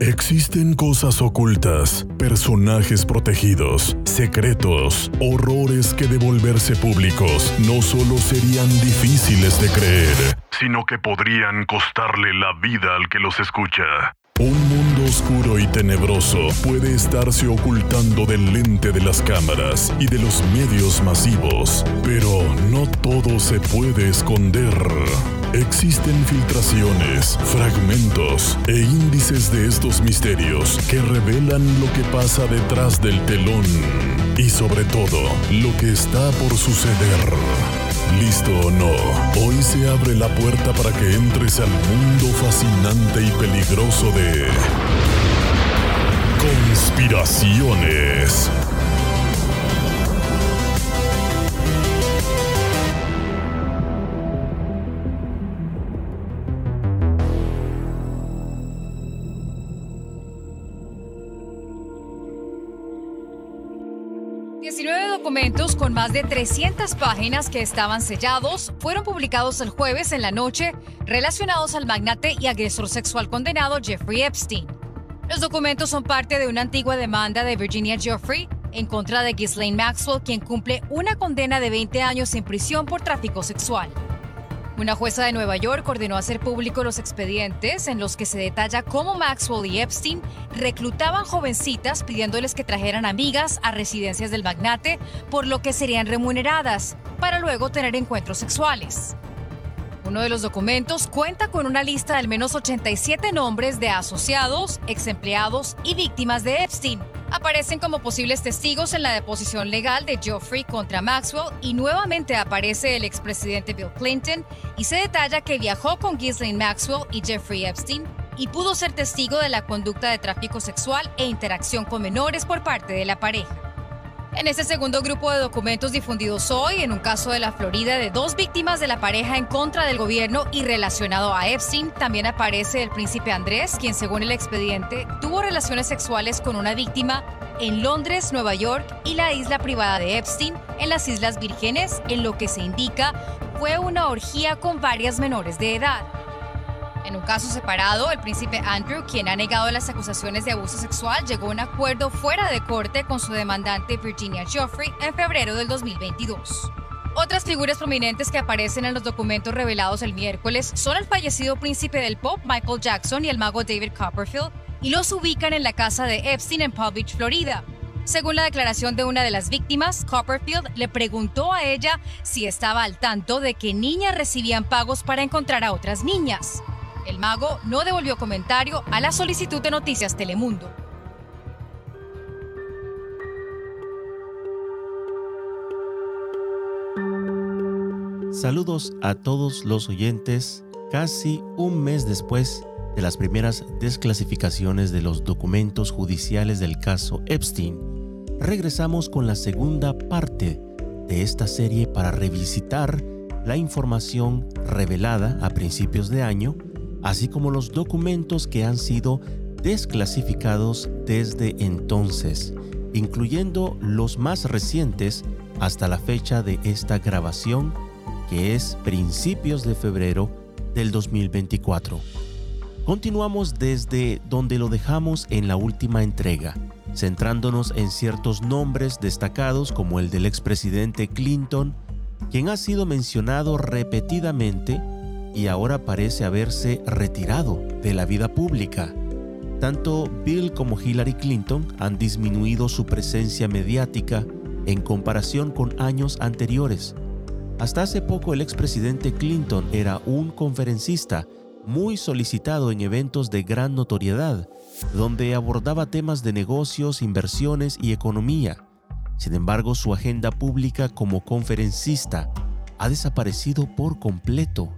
Existen cosas ocultas, personajes protegidos, secretos, horrores que de volverse públicos no solo serían difíciles de creer, sino que podrían costarle la vida al que los escucha. Un mundo oscuro y tenebroso puede estarse ocultando del lente de las cámaras y de los medios masivos, pero no todo se puede esconder. Existen filtraciones, fragmentos e índices de estos misterios que revelan lo que pasa detrás del telón y sobre todo lo que está por suceder. ¿Listo o no? Hoy se abre la puerta para que entres al mundo fascinante y peligroso de... Conspiraciones. Documentos con más de 300 páginas que estaban sellados fueron publicados el jueves en la noche relacionados al magnate y agresor sexual condenado Jeffrey Epstein. Los documentos son parte de una antigua demanda de Virginia Jeffrey en contra de Ghislaine Maxwell, quien cumple una condena de 20 años en prisión por tráfico sexual. Una jueza de Nueva York ordenó hacer público los expedientes en los que se detalla cómo Maxwell y Epstein reclutaban jovencitas pidiéndoles que trajeran amigas a residencias del magnate, por lo que serían remuneradas, para luego tener encuentros sexuales. Uno de los documentos cuenta con una lista de al menos 87 nombres de asociados, ex empleados y víctimas de Epstein aparecen como posibles testigos en la deposición legal de Geoffrey contra Maxwell y nuevamente aparece el expresidente Bill Clinton y se detalla que viajó con Ghislaine Maxwell y Jeffrey Epstein y pudo ser testigo de la conducta de tráfico sexual e interacción con menores por parte de la pareja. En este segundo grupo de documentos difundidos hoy, en un caso de la Florida de dos víctimas de la pareja en contra del gobierno y relacionado a Epstein, también aparece el príncipe Andrés, quien según el expediente tuvo relaciones sexuales con una víctima en Londres, Nueva York y la isla privada de Epstein en las Islas Vírgenes, en lo que se indica fue una orgía con varias menores de edad. En un caso separado, el príncipe Andrew, quien ha negado las acusaciones de abuso sexual, llegó a un acuerdo fuera de corte con su demandante Virginia Joffrey en febrero del 2022. Otras figuras prominentes que aparecen en los documentos revelados el miércoles son el fallecido príncipe del pop Michael Jackson y el mago David Copperfield, y los ubican en la casa de Epstein en Palm Beach, Florida. Según la declaración de una de las víctimas, Copperfield le preguntó a ella si estaba al tanto de que niñas recibían pagos para encontrar a otras niñas. El mago no devolvió comentario a la solicitud de Noticias Telemundo. Saludos a todos los oyentes. Casi un mes después de las primeras desclasificaciones de los documentos judiciales del caso Epstein, regresamos con la segunda parte de esta serie para revisitar la información revelada a principios de año así como los documentos que han sido desclasificados desde entonces, incluyendo los más recientes hasta la fecha de esta grabación, que es principios de febrero del 2024. Continuamos desde donde lo dejamos en la última entrega, centrándonos en ciertos nombres destacados como el del expresidente Clinton, quien ha sido mencionado repetidamente y ahora parece haberse retirado de la vida pública. Tanto Bill como Hillary Clinton han disminuido su presencia mediática en comparación con años anteriores. Hasta hace poco el expresidente Clinton era un conferencista muy solicitado en eventos de gran notoriedad, donde abordaba temas de negocios, inversiones y economía. Sin embargo, su agenda pública como conferencista ha desaparecido por completo.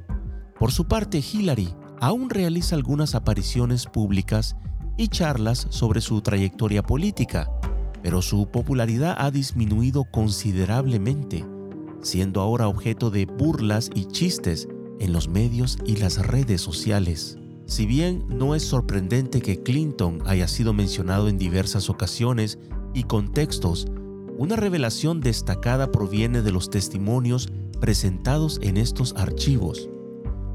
Por su parte, Hillary aún realiza algunas apariciones públicas y charlas sobre su trayectoria política, pero su popularidad ha disminuido considerablemente, siendo ahora objeto de burlas y chistes en los medios y las redes sociales. Si bien no es sorprendente que Clinton haya sido mencionado en diversas ocasiones y contextos, una revelación destacada proviene de los testimonios presentados en estos archivos.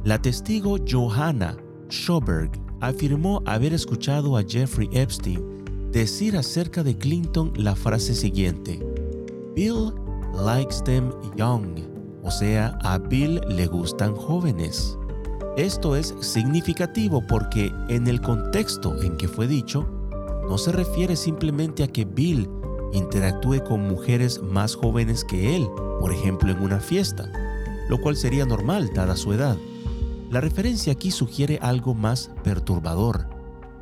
La testigo Johanna Schoberg afirmó haber escuchado a Jeffrey Epstein decir acerca de Clinton la frase siguiente, Bill likes them young, o sea, a Bill le gustan jóvenes. Esto es significativo porque en el contexto en que fue dicho, no se refiere simplemente a que Bill interactúe con mujeres más jóvenes que él, por ejemplo en una fiesta, lo cual sería normal dada su edad. La referencia aquí sugiere algo más perturbador,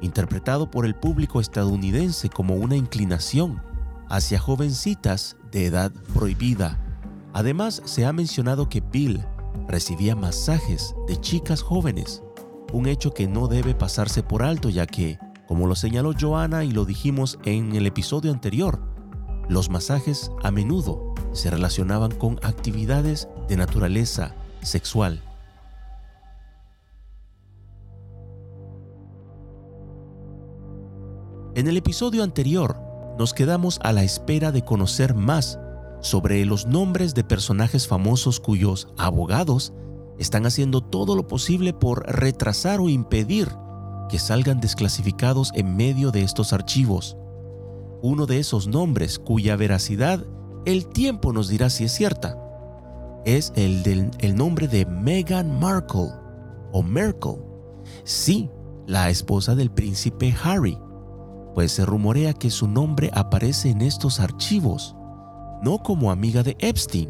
interpretado por el público estadounidense como una inclinación hacia jovencitas de edad prohibida. Además, se ha mencionado que Bill recibía masajes de chicas jóvenes, un hecho que no debe pasarse por alto ya que, como lo señaló Joanna y lo dijimos en el episodio anterior, los masajes a menudo se relacionaban con actividades de naturaleza sexual. En el episodio anterior nos quedamos a la espera de conocer más sobre los nombres de personajes famosos cuyos abogados están haciendo todo lo posible por retrasar o impedir que salgan desclasificados en medio de estos archivos. Uno de esos nombres cuya veracidad el tiempo nos dirá si es cierta es el del el nombre de Meghan Markle o Merkel. Sí, la esposa del príncipe Harry, pues se rumorea que su nombre aparece en estos archivos no como amiga de Epstein,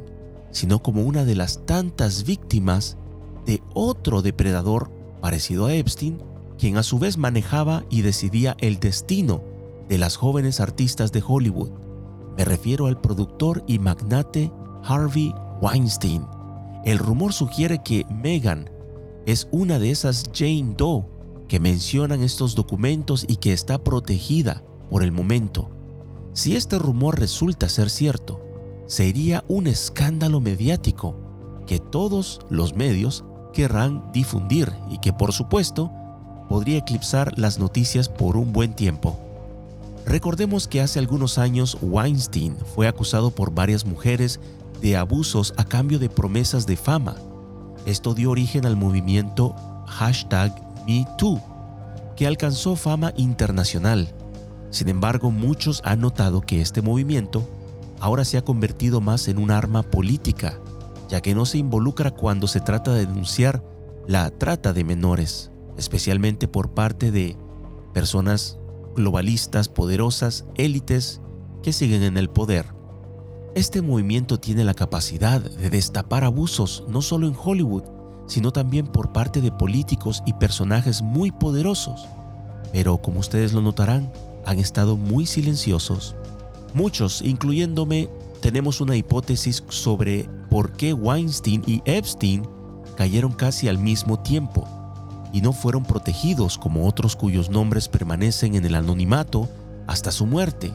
sino como una de las tantas víctimas de otro depredador parecido a Epstein, quien a su vez manejaba y decidía el destino de las jóvenes artistas de Hollywood. Me refiero al productor y magnate Harvey Weinstein. El rumor sugiere que Meghan es una de esas Jane Doe que mencionan estos documentos y que está protegida por el momento. Si este rumor resulta ser cierto, sería un escándalo mediático que todos los medios querrán difundir y que por supuesto podría eclipsar las noticias por un buen tiempo. Recordemos que hace algunos años Weinstein fue acusado por varias mujeres de abusos a cambio de promesas de fama. Esto dio origen al movimiento hashtag MeToo, que alcanzó fama internacional sin embargo, muchos han notado que este movimiento ahora se ha convertido más en un arma política, ya que no se involucra cuando se trata de denunciar la trata de menores, especialmente por parte de personas globalistas, poderosas, élites que siguen en el poder. Este movimiento tiene la capacidad de destapar abusos no solo en Hollywood, sino también por parte de políticos y personajes muy poderosos. Pero como ustedes lo notarán, han estado muy silenciosos. Muchos, incluyéndome, tenemos una hipótesis sobre por qué Weinstein y Epstein cayeron casi al mismo tiempo y no fueron protegidos como otros cuyos nombres permanecen en el anonimato hasta su muerte.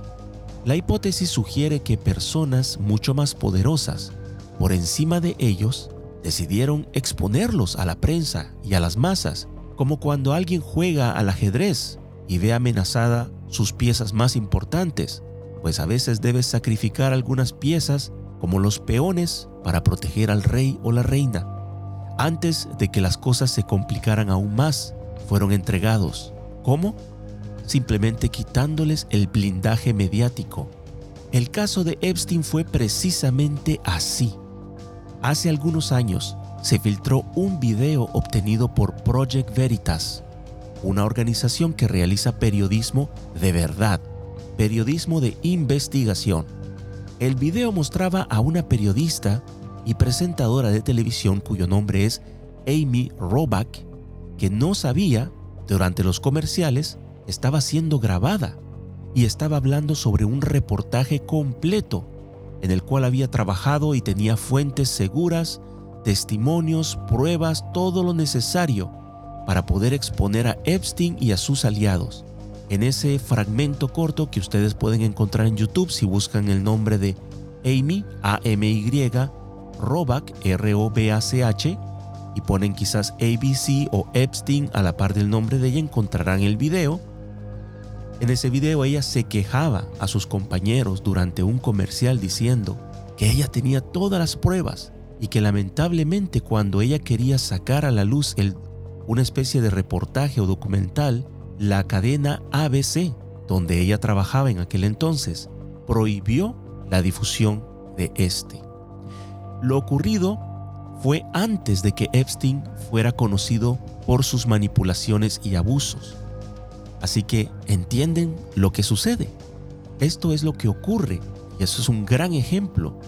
La hipótesis sugiere que personas mucho más poderosas, por encima de ellos, decidieron exponerlos a la prensa y a las masas, como cuando alguien juega al ajedrez y ve amenazada sus piezas más importantes, pues a veces debes sacrificar algunas piezas como los peones para proteger al rey o la reina. Antes de que las cosas se complicaran aún más, fueron entregados. ¿Cómo? Simplemente quitándoles el blindaje mediático. El caso de Epstein fue precisamente así. Hace algunos años se filtró un video obtenido por Project Veritas, una organización que realiza periodismo de verdad, periodismo de investigación. El video mostraba a una periodista y presentadora de televisión cuyo nombre es Amy Robach, que no sabía, durante los comerciales, estaba siendo grabada y estaba hablando sobre un reportaje completo en el cual había trabajado y tenía fuentes seguras, testimonios, pruebas, todo lo necesario para poder exponer a Epstein y a sus aliados. En ese fragmento corto que ustedes pueden encontrar en YouTube si buscan el nombre de Amy, A-M-Y, Robach, R-O-B-A-C-H, y ponen quizás ABC o Epstein a la par del nombre de ella, encontrarán el video. En ese video ella se quejaba a sus compañeros durante un comercial diciendo que ella tenía todas las pruebas y que lamentablemente cuando ella quería sacar a la luz una especie de reportaje o documental, la cadena ABC, donde ella trabajaba en aquel entonces, prohibió la difusión de este. Lo ocurrido fue antes de que Epstein fuera conocido por sus manipulaciones y abusos. Así que entienden lo que sucede. Esto es lo que ocurre y eso es un gran ejemplo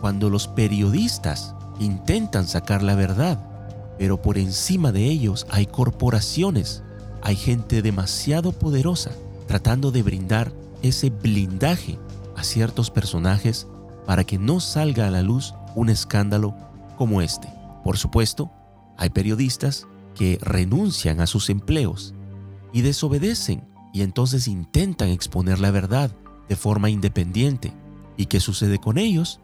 cuando los periodistas intentan sacar la verdad, pero por encima de ellos hay corporaciones, hay gente demasiado poderosa tratando de brindar ese blindaje a ciertos personajes para que no salga a la luz un escándalo como este. Por supuesto, hay periodistas que renuncian a sus empleos y desobedecen y entonces intentan exponer la verdad de forma independiente. ¿Y qué sucede con ellos?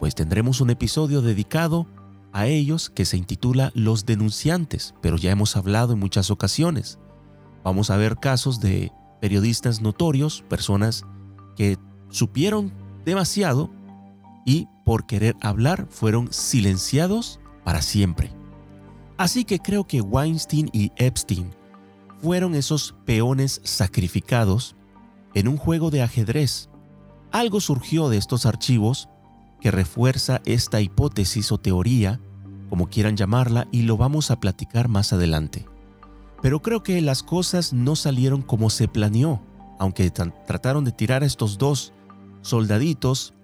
Pues tendremos un episodio dedicado a ellos que se intitula Los denunciantes, pero ya hemos hablado en muchas ocasiones. Vamos a ver casos de periodistas notorios, personas que supieron demasiado y por querer hablar fueron silenciados para siempre. Así que creo que Weinstein y Epstein fueron esos peones sacrificados en un juego de ajedrez. Algo surgió de estos archivos que refuerza esta hipótesis o teoría, como quieran llamarla, y lo vamos a platicar más adelante. Pero creo que las cosas no salieron como se planeó, aunque trataron de tirar a estos dos soldaditos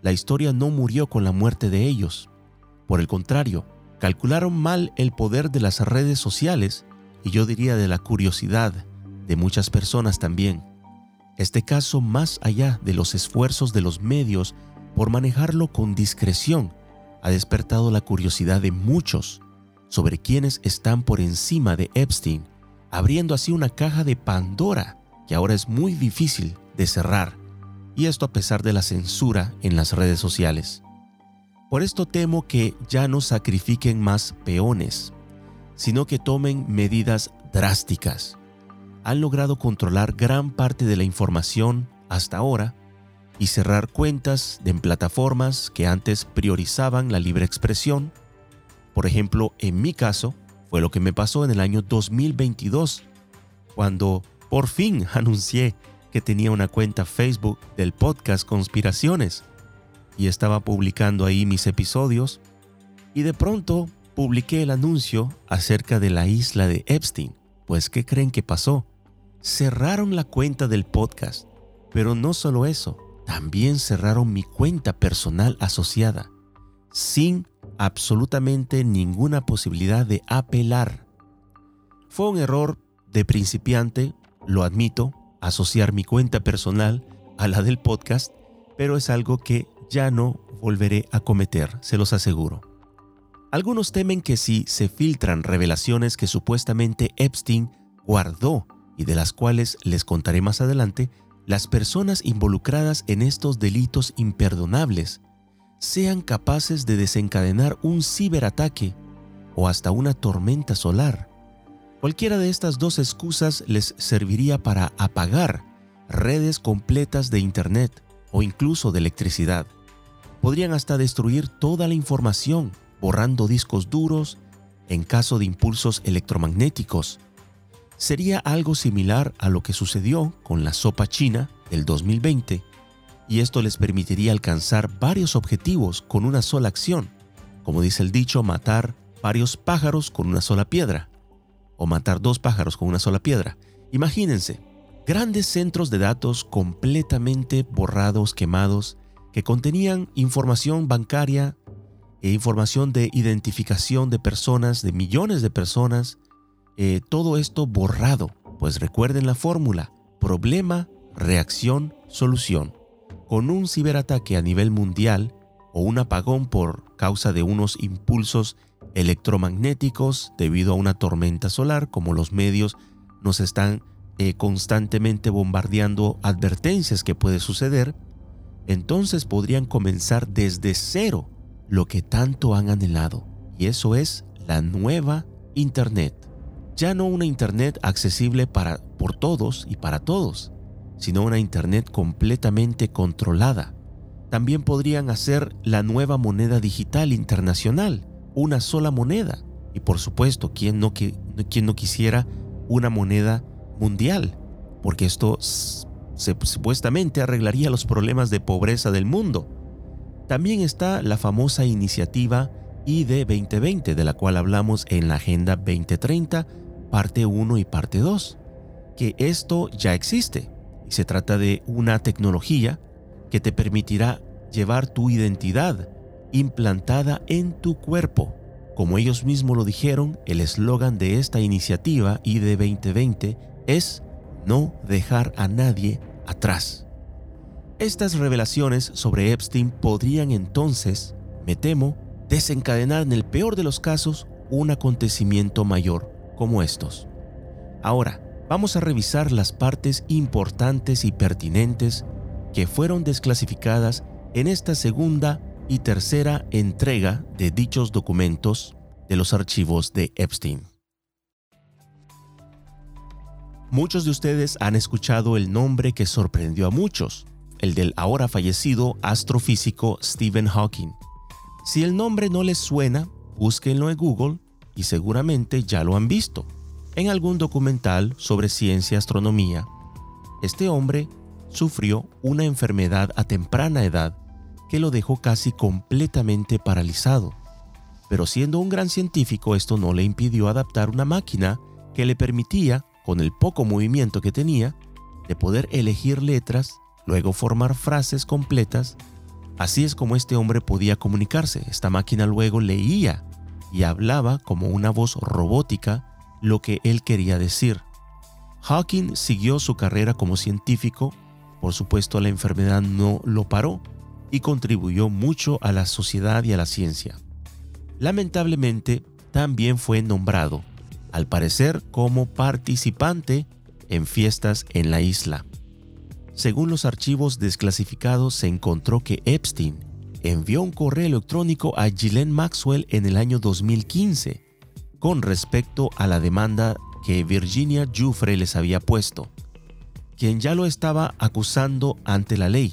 la historia no murió con la muerte de ellos. Por el contrario, calcularon mal el poder de las redes sociales y yo diría de la curiosidad de muchas personas también. Este caso, más allá de los esfuerzos de los medios por manejarlo con discreción, ha despertado la curiosidad de muchos sobre quienes están por encima de Epstein, abriendo así una caja de Pandora que ahora es muy difícil de cerrar y esto a pesar de la censura en las redes sociales. Por esto temo que ya no sacrifiquen más peones, sino que tomen medidas drásticas. Han logrado controlar gran parte de la información hasta ahora y cerrar cuentas en plataformas que antes priorizaban la libre expresión. Por ejemplo, en mi caso, fue lo que me pasó en el año 2022, cuando por fin anuncié que tenía una cuenta Facebook del podcast Conspiraciones y estaba publicando ahí mis episodios y de pronto publiqué el anuncio acerca de la isla de Epstein. Pues ¿qué creen que pasó? Cerraron la cuenta del podcast, pero no solo eso, también cerraron mi cuenta personal asociada, sin absolutamente ninguna posibilidad de apelar. Fue un error de principiante, lo admito, asociar mi cuenta personal a la del podcast, pero es algo que ya no volveré a cometer, se los aseguro. Algunos temen que si se filtran revelaciones que supuestamente Epstein guardó y de las cuales les contaré más adelante, las personas involucradas en estos delitos imperdonables sean capaces de desencadenar un ciberataque o hasta una tormenta solar Cualquiera de estas dos excusas les serviría para apagar redes completas de Internet o incluso de electricidad. Podrían hasta destruir toda la información, borrando discos duros en caso de impulsos electromagnéticos. Sería algo similar a lo que sucedió con la sopa china del 2020, y esto les permitiría alcanzar varios objetivos con una sola acción, como dice el dicho, matar varios pájaros con una sola piedra o matar dos pájaros con una sola piedra. Imagínense, grandes centros de datos completamente borrados, quemados, que contenían información bancaria e información de identificación de personas, de millones de personas, eh, todo esto borrado. Pues recuerden la fórmula, problema, reacción, solución. Con un ciberataque a nivel mundial o un apagón por causa de unos impulsos electromagnéticos debido a una tormenta solar, como los medios nos están eh, constantemente bombardeando advertencias que puede suceder, entonces podrían comenzar desde cero lo que tanto han anhelado, y eso es la nueva Internet. Ya no una Internet accesible para, por todos y para todos, sino una Internet completamente controlada. También podrían hacer la nueva moneda digital internacional, una sola moneda. Y por supuesto, ¿quién no, que, quien no quisiera una moneda mundial, porque esto supuestamente arreglaría los problemas de pobreza del mundo. También está la famosa iniciativa ID 2020, de la cual hablamos en la Agenda 2030, parte 1 y parte 2, que esto ya existe y se trata de una tecnología que te permitirá llevar tu identidad implantada en tu cuerpo. Como ellos mismos lo dijeron, el eslogan de esta iniciativa ID 2020 es no dejar a nadie atrás. Estas revelaciones sobre Epstein podrían entonces, me temo, desencadenar en el peor de los casos un acontecimiento mayor como estos. Ahora, vamos a revisar las partes importantes y pertinentes que fueron desclasificadas en esta segunda y tercera entrega de dichos documentos de los archivos de Epstein. Muchos de ustedes han escuchado el nombre que sorprendió a muchos, el del ahora fallecido astrofísico Stephen Hawking. Si el nombre no les suena, búsquenlo en Google y seguramente ya lo han visto en algún documental sobre ciencia y astronomía. Este hombre sufrió una enfermedad a temprana edad que lo dejó casi completamente paralizado. Pero siendo un gran científico esto no le impidió adaptar una máquina que le permitía, con el poco movimiento que tenía, de poder elegir letras, luego formar frases completas. Así es como este hombre podía comunicarse. Esta máquina luego leía y hablaba como una voz robótica lo que él quería decir. Hawking siguió su carrera como científico, por supuesto la enfermedad no lo paró y contribuyó mucho a la sociedad y a la ciencia. Lamentablemente, también fue nombrado, al parecer como participante en fiestas en la isla. Según los archivos desclasificados, se encontró que Epstein envió un correo electrónico a Ghislaine Maxwell en el año 2015 con respecto a la demanda que Virginia Giuffre les había puesto, quien ya lo estaba acusando ante la ley.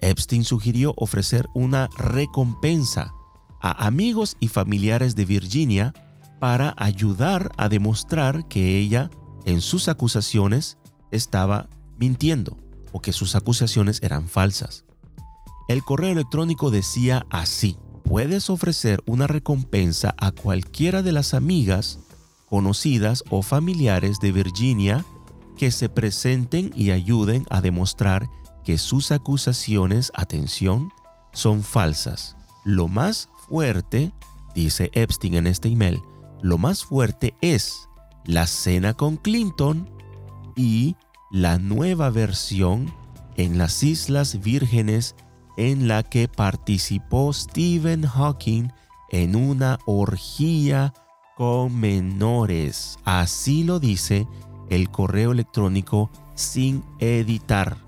Epstein sugirió ofrecer una recompensa a amigos y familiares de Virginia para ayudar a demostrar que ella en sus acusaciones estaba mintiendo o que sus acusaciones eran falsas. El correo electrónico decía así, puedes ofrecer una recompensa a cualquiera de las amigas, conocidas o familiares de Virginia que se presenten y ayuden a demostrar que sus acusaciones, atención, son falsas. Lo más fuerte, dice Epstein en este email, lo más fuerte es la cena con Clinton y la nueva versión en las Islas Vírgenes en la que participó Stephen Hawking en una orgía con menores. Así lo dice el correo electrónico sin editar.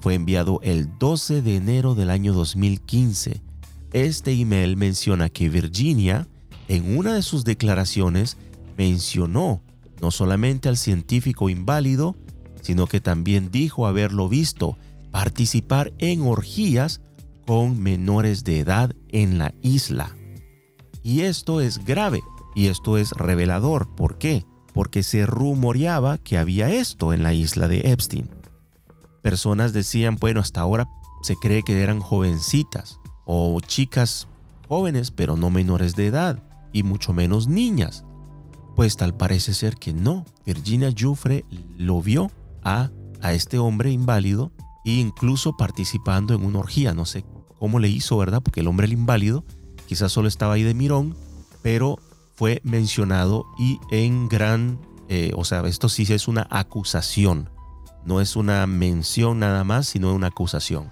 Fue enviado el 12 de enero del año 2015. Este email menciona que Virginia, en una de sus declaraciones, mencionó no solamente al científico inválido, sino que también dijo haberlo visto participar en orgías con menores de edad en la isla. Y esto es grave y esto es revelador. ¿Por qué? Porque se rumoreaba que había esto en la isla de Epstein. Personas decían, bueno, hasta ahora se cree que eran jovencitas o chicas jóvenes, pero no menores de edad y mucho menos niñas. Pues tal parece ser que no. Virginia Jufre lo vio a, este hombre inválido e incluso participando en una orgía. No sé cómo le hizo, ¿verdad? Porque el hombre el inválido quizás solo estaba ahí de mirón, pero fue mencionado y en gran, eh, o sea, esto sí es una acusación, no es una mención nada más, sino una acusación.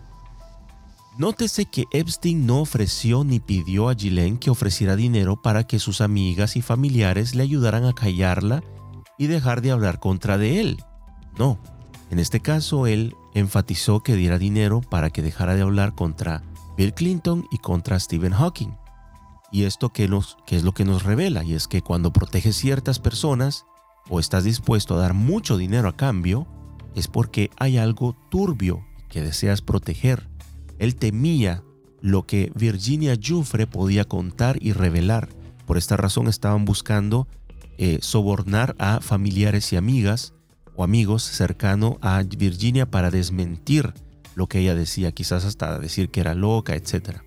Nótese que Epstein no ofreció ni pidió a Ghislaine que ofreciera dinero para que sus amigas y familiares le ayudaran a callarla y dejar de hablar contra de él. No, en este caso él enfatizó que diera dinero para que dejara de hablar contra Bill Clinton y contra Stephen Hawking. Y esto que, es lo que nos revela, y es que cuando proteges ciertas personas o estás dispuesto a dar mucho dinero a cambio, es porque hay algo turbio que deseas proteger. Él temía lo que Virginia Jufre podía contar y revelar. Por esta razón estaban buscando eh, sobornar a familiares y amigas o amigos cercanos a Virginia para desmentir lo que ella decía, quizás hasta decir que era loca, etc.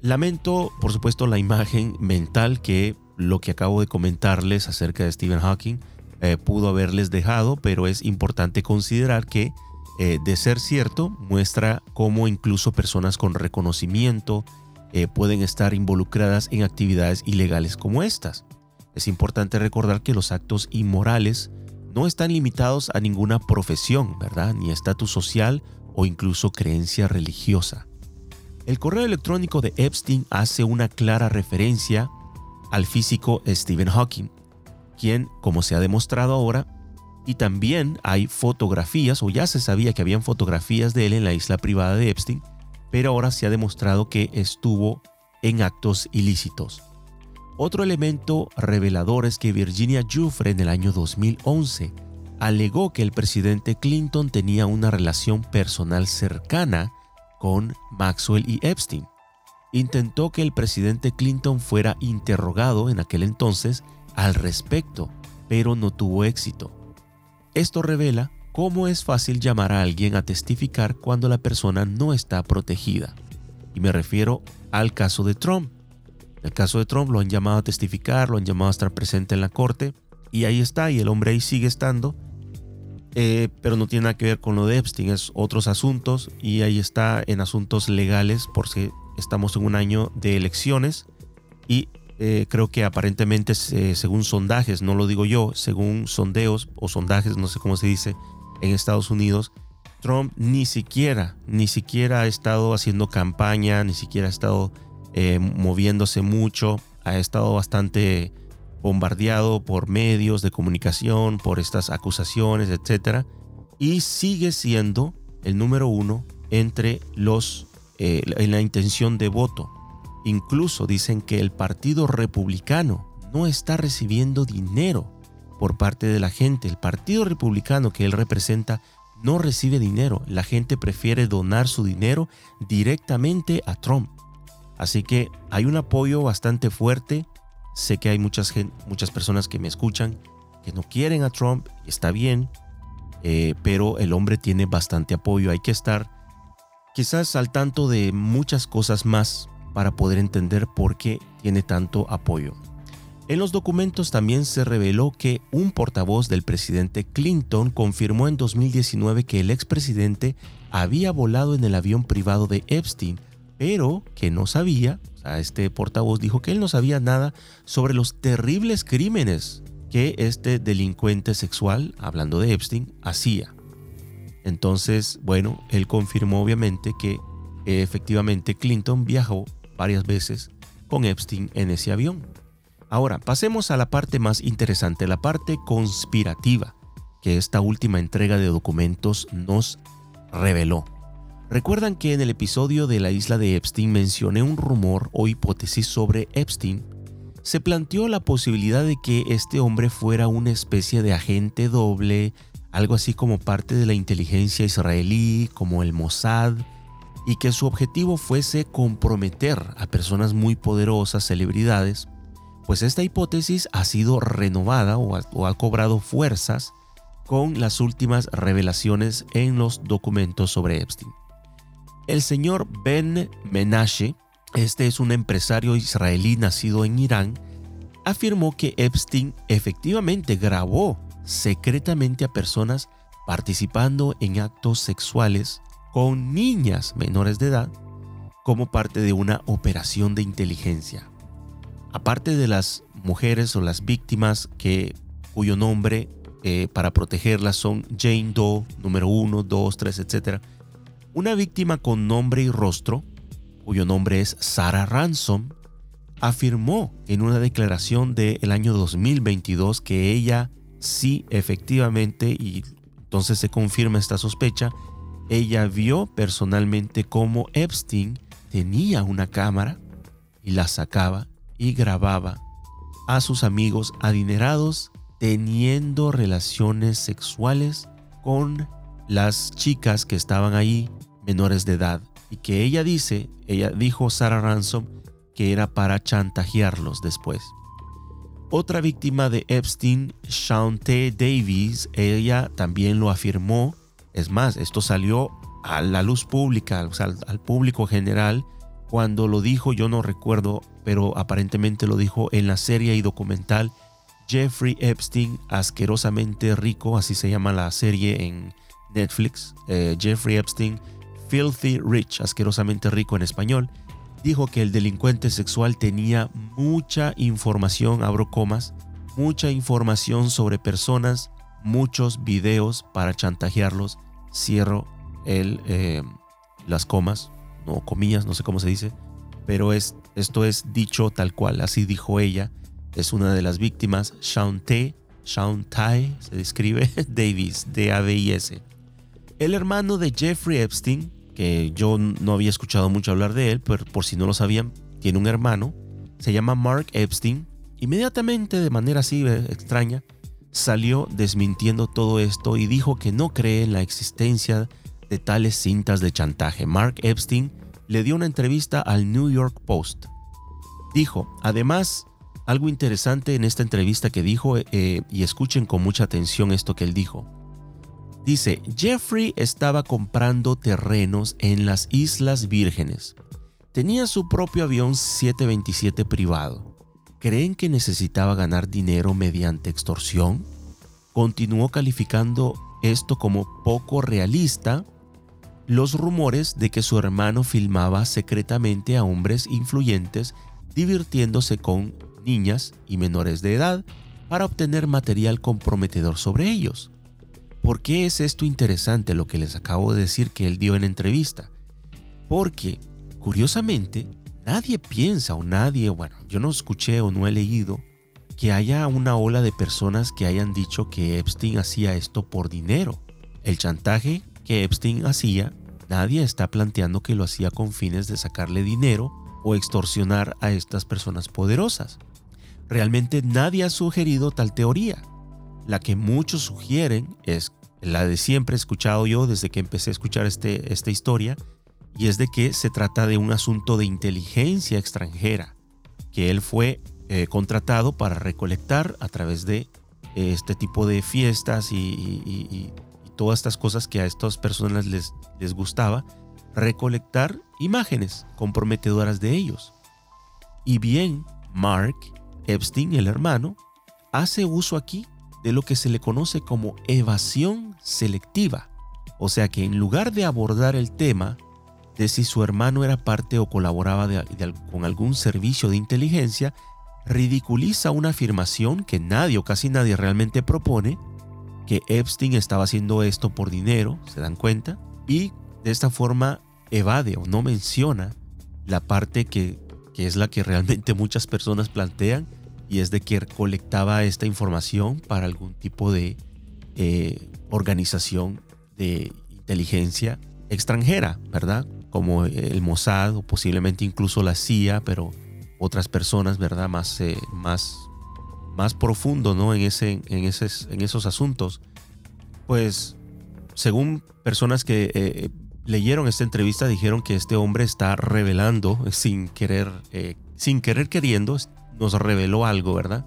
Lamento, por supuesto, la imagen mental que lo que acabo de comentarles acerca de Stephen Hawking eh, pudo haberles dejado, pero es importante considerar que, eh, de ser cierto, muestra cómo incluso personas con reconocimiento eh, pueden estar involucradas en actividades ilegales como estas. Es importante recordar que los actos inmorales no están limitados a ninguna profesión, ¿verdad? Ni estatus social o incluso creencia religiosa. El correo electrónico de Epstein hace una clara referencia al físico Stephen Hawking, quien, como se ha demostrado ahora, y también hay fotografías, o ya se sabía que habían fotografías de él en la isla privada de Epstein, pero ahora se ha demostrado que estuvo en actos ilícitos. Otro elemento revelador es que Virginia Giuffre en el año 2011 alegó que el presidente Clinton tenía una relación personal cercana con Maxwell y Epstein. Intentó que el presidente Clinton fuera interrogado en aquel entonces al respecto, pero no tuvo éxito. Esto revela cómo es fácil llamar a alguien a testificar cuando la persona no está protegida. Y me refiero al caso de Trump. En el caso de Trump lo han llamado a testificar, lo han llamado a estar presente en la corte, y ahí está, y el hombre ahí sigue estando, eh, pero no tiene nada que ver con lo de Epstein, es otros asuntos y ahí está en asuntos legales porque estamos en un año de elecciones y eh, creo que aparentemente según sondajes, no lo digo yo, según sondeos o sondajes, no sé cómo se dice, en Estados Unidos, Trump ni siquiera, ni siquiera ha estado haciendo campaña, ni siquiera ha estado eh, moviéndose mucho, ha estado bastante bombardeado por medios de comunicación, por estas acusaciones, etc. Y sigue siendo el número uno entre los eh, en la intención de voto. Incluso dicen que el Partido Republicano no está recibiendo dinero por parte de la gente. El Partido Republicano que él representa no recibe dinero. La gente prefiere donar su dinero directamente a Trump. Así que hay un apoyo bastante fuerte Sé que hay muchas, muchas personas que me escuchan que no quieren a Trump, está bien, eh, pero el hombre tiene bastante apoyo. Hay que estar quizás al tanto de muchas cosas más para poder entender por qué tiene tanto apoyo. En los documentos también se reveló que un portavoz del presidente Clinton confirmó en 2019 que el expresidente había volado en el avión privado de Epstein, pero que no sabía este portavoz dijo que él no sabía nada sobre los terribles crímenes que este delincuente sexual, hablando de Epstein, hacía. Entonces, bueno, él confirmó obviamente que efectivamente Clinton viajó varias veces con Epstein en ese avión. Ahora, pasemos a la parte más interesante, la parte conspirativa que esta última entrega de documentos nos reveló. Recuerdan que en el episodio de la isla de Epstein mencioné un rumor o hipótesis sobre Epstein. Se planteó la posibilidad de que este hombre fuera una especie de agente doble, algo así como parte de la inteligencia israelí, como el Mossad, y que su objetivo fuese comprometer a personas muy poderosas, celebridades, pues esta hipótesis ha sido renovada o ha, cobrado fuerzas con las últimas revelaciones en los documentos sobre Epstein. El señor Ben Menashe, este es un empresario israelí nacido en Irán, afirmó que Epstein efectivamente grabó secretamente a personas participando en actos sexuales con niñas menores de edad como parte de una operación de inteligencia. Aparte de las mujeres o las víctimas que, cuyo nombre eh, para protegerlas son Jane Doe, número 1, 2, 3, etc., una víctima con nombre y rostro, cuyo nombre es Sarah Ransom, afirmó en una declaración del año 2022 que ella sí efectivamente, y entonces se confirma esta sospecha, ella vio personalmente cómo Epstein tenía una cámara y la sacaba y grababa a sus amigos adinerados teniendo relaciones sexuales con las chicas que estaban ahí menores de edad y que ella dice, ella dijo Sarah Ransom que era para chantajearlos después. Otra víctima de Epstein, Shaunte Davis, ella también lo afirmó. Es más, esto salió a la luz pública, al público general. Cuando lo dijo, yo no recuerdo, pero aparentemente lo dijo en la serie y documental Jeffrey Epstein, asquerosamente rico, así se llama la serie en Netflix. Eh, Jeffrey Epstein, Filthy Rich, asquerosamente rico en español dijo que el delincuente sexual tenía mucha información, abro comas, mucha información sobre personas, muchos videos para chantajearlos, cierro el, eh, las comas, no comillas, no sé cómo se dice, pero es, esto es dicho tal cual, así dijo ella, es una de las víctimas, Shauntae, Shauntae, se describe, Davis, D-A-V-I-S. El hermano de Jeffrey Epstein, que yo no había escuchado mucho hablar de él, pero por si no lo sabían, tiene un hermano, se llama Mark Epstein. Inmediatamente, de manera así eh, extraña, salió desmintiendo todo esto y dijo que no cree en la existencia de tales cintas de chantaje. Mark Epstein le dio una entrevista al New York Post. Dijo, además, algo interesante en esta entrevista que dijo, eh, y escuchen con mucha atención esto que él dijo. Dice, Jeffrey estaba comprando terrenos en las Islas Vírgenes. Tenía su propio avión 727 privado. ¿Creen que necesitaba ganar dinero mediante extorsión? Continuó calificando esto como poco realista los rumores de que su hermano filmaba secretamente a hombres influyentes divirtiéndose con niñas y menores de edad para obtener material comprometedor sobre ellos. ¿Por qué es esto interesante lo que les acabo de decir que él dio en entrevista? Porque, curiosamente, nadie piensa o nadie, bueno, yo no escuché o no he leído que haya una ola de personas que hayan dicho que Epstein hacía esto por dinero. El chantaje que Epstein hacía, nadie está planteando que lo hacía con fines de sacarle dinero o extorsionar a estas personas poderosas. Realmente nadie ha sugerido tal teoría. La que muchos sugieren es la de siempre he escuchado yo desde que empecé a escuchar este, esta historia, y es de que se trata de un asunto de inteligencia extranjera, que él fue eh, contratado para recolectar a través de eh, este tipo de fiestas y, todas estas cosas que a estas personas les, les gustaba, recolectar imágenes comprometedoras de ellos. Y bien, Mark Epstein, el hermano, hace uso aquí de lo que se le conoce como evasión selectiva. O sea que en lugar de abordar el tema de si su hermano era parte o colaboraba con algún servicio de inteligencia, ridiculiza una afirmación que nadie o casi nadie realmente propone, que Epstein estaba haciendo esto por dinero, se dan cuenta, y de esta forma evade o no menciona la parte que, que es la que realmente muchas personas plantean, y es de que colectaba esta información para algún tipo de eh, organización de inteligencia extranjera, ¿verdad? Como el Mossad o posiblemente incluso la CIA, pero otras personas, ¿verdad? Más, eh, más, más profundo, ¿no? En, ese, en, en esos asuntos. Pues, según personas que eh, leyeron esta entrevista, dijeron que este hombre está revelando sin querer, sin querer queriendo, nos reveló algo, ¿verdad?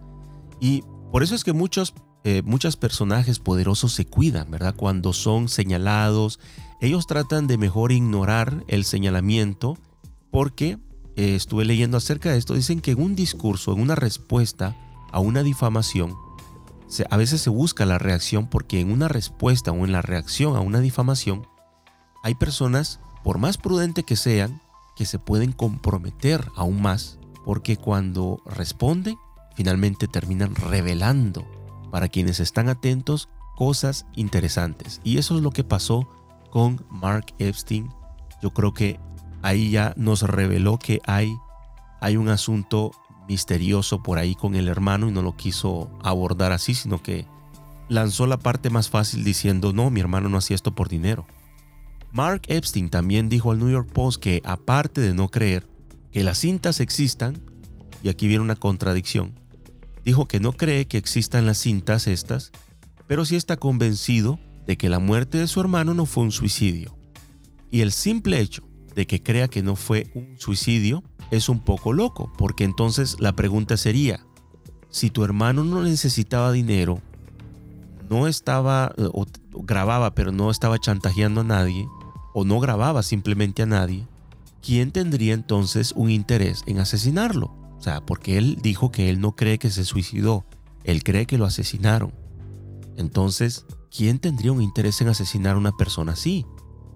Y por eso es que muchos, eh, muchos personajes poderosos se cuidan, ¿verdad? Cuando son señalados, ellos tratan de mejor ignorar el señalamiento porque eh, estuve leyendo acerca de esto, dicen que en un discurso, en una respuesta a una difamación, a veces se busca la reacción porque en una respuesta o en la reacción a una difamación, hay personas, por más prudente que sean, que se pueden comprometer aún más porque cuando responden, finalmente terminan revelando para quienes están atentos cosas interesantes. Y eso es lo que pasó con Mark Epstein. Yo creo que ahí ya nos reveló que hay, hay un asunto misterioso por ahí con el hermano y no lo quiso abordar así, sino que lanzó la parte más fácil diciendo, no, mi hermano no hacía esto por dinero. Mark Epstein también dijo al New York Post que aparte de no creer que las cintas existan, y aquí viene una contradicción, dijo que no cree que existan las cintas estas, pero sí está convencido de que la muerte de su hermano no fue un suicidio. Y el simple hecho de que crea que no fue un suicidio es un poco loco, porque entonces la pregunta sería, si tu hermano no necesitaba dinero, no estaba, o, grababa, pero no estaba chantajeando a nadie, o no grababa simplemente a nadie, ¿quién tendría entonces un interés en asesinarlo? O sea, porque él dijo que él no cree que se suicidó, él cree que lo asesinaron. Entonces, ¿quién tendría un interés en asesinar a una persona así?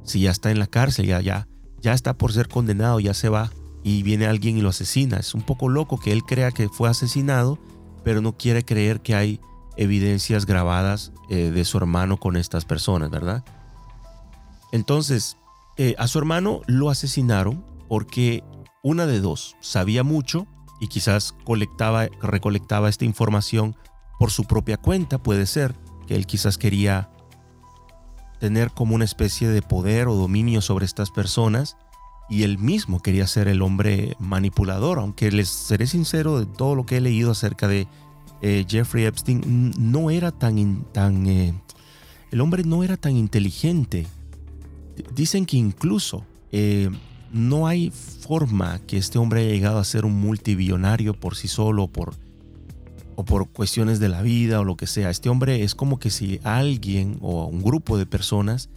Si ya está en la cárcel, ya, ya, ya está por ser condenado, ya se va y viene alguien y lo asesina. Es un poco loco que él crea que fue asesinado, pero no quiere creer que hay evidencias grabadas eh, de su hermano con estas personas, ¿verdad? Entonces, eh, a su hermano lo asesinaron porque una de dos, sabía mucho y quizás colectaba, recolectaba esta información por su propia cuenta, puede ser, que él quizás quería tener como una especie de poder o dominio sobre estas personas y él mismo quería ser el hombre manipulador, aunque les seré sincero de todo lo que he leído acerca de eh, Jeffrey Epstein, no era tan... eh, el hombre no era tan inteligente. Dicen que incluso eh, no hay forma que este hombre haya llegado a ser un multibillonario por sí solo por, o por cuestiones de la vida o lo que sea. Este hombre es como que si alguien o un grupo de personas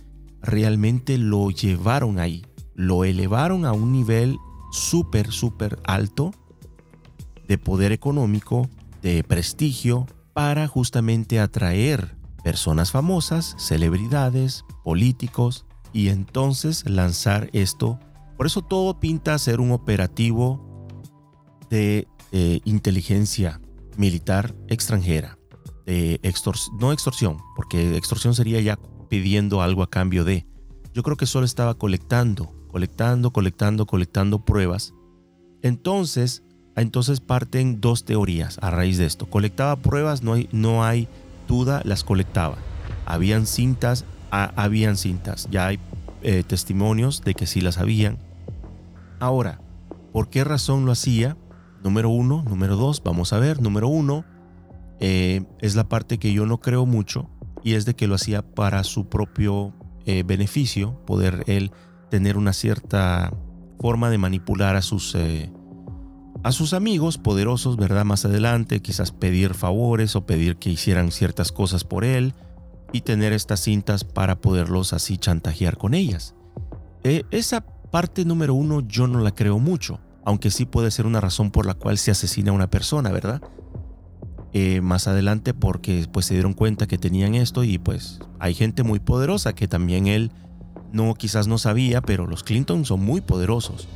realmente lo llevaron ahí, lo elevaron a un nivel súper, súper alto de poder económico, de prestigio para justamente atraer personas famosas, celebridades, políticos y entonces lanzar esto. Por eso todo pinta a ser un operativo de eh, inteligencia militar extranjera. De no extorsión, porque extorsión sería ya pidiendo algo a cambio de. Yo creo que solo estaba colectando, colectando, colectando, colectando pruebas. Entonces, entonces parten dos teorías a raíz de esto. Colectaba pruebas, no hay, no hay duda, las colectaba. Habían cintas, habían cintas. Ya hay eh, testimonios de que sí las habían. Ahora, ¿por qué razón lo hacía? Número uno, número dos, vamos a ver. Número uno, eh, es la parte que yo no creo mucho y es de que lo hacía para su propio eh, beneficio, poder él tener una cierta forma de manipular a sus a sus amigos poderosos, ¿verdad? Más adelante, quizás pedir favores o pedir que hicieran ciertas cosas por él y tener estas cintas para poderlos así chantajear con ellas. Eh, esa parte número uno yo no la creo mucho, aunque sí puede ser una razón por la cual se asesina a una persona, ¿verdad? Eh, más adelante porque pues se dieron cuenta que tenían esto y pues hay gente muy poderosa que también él no quizás no sabía, pero los Clinton son muy poderosos.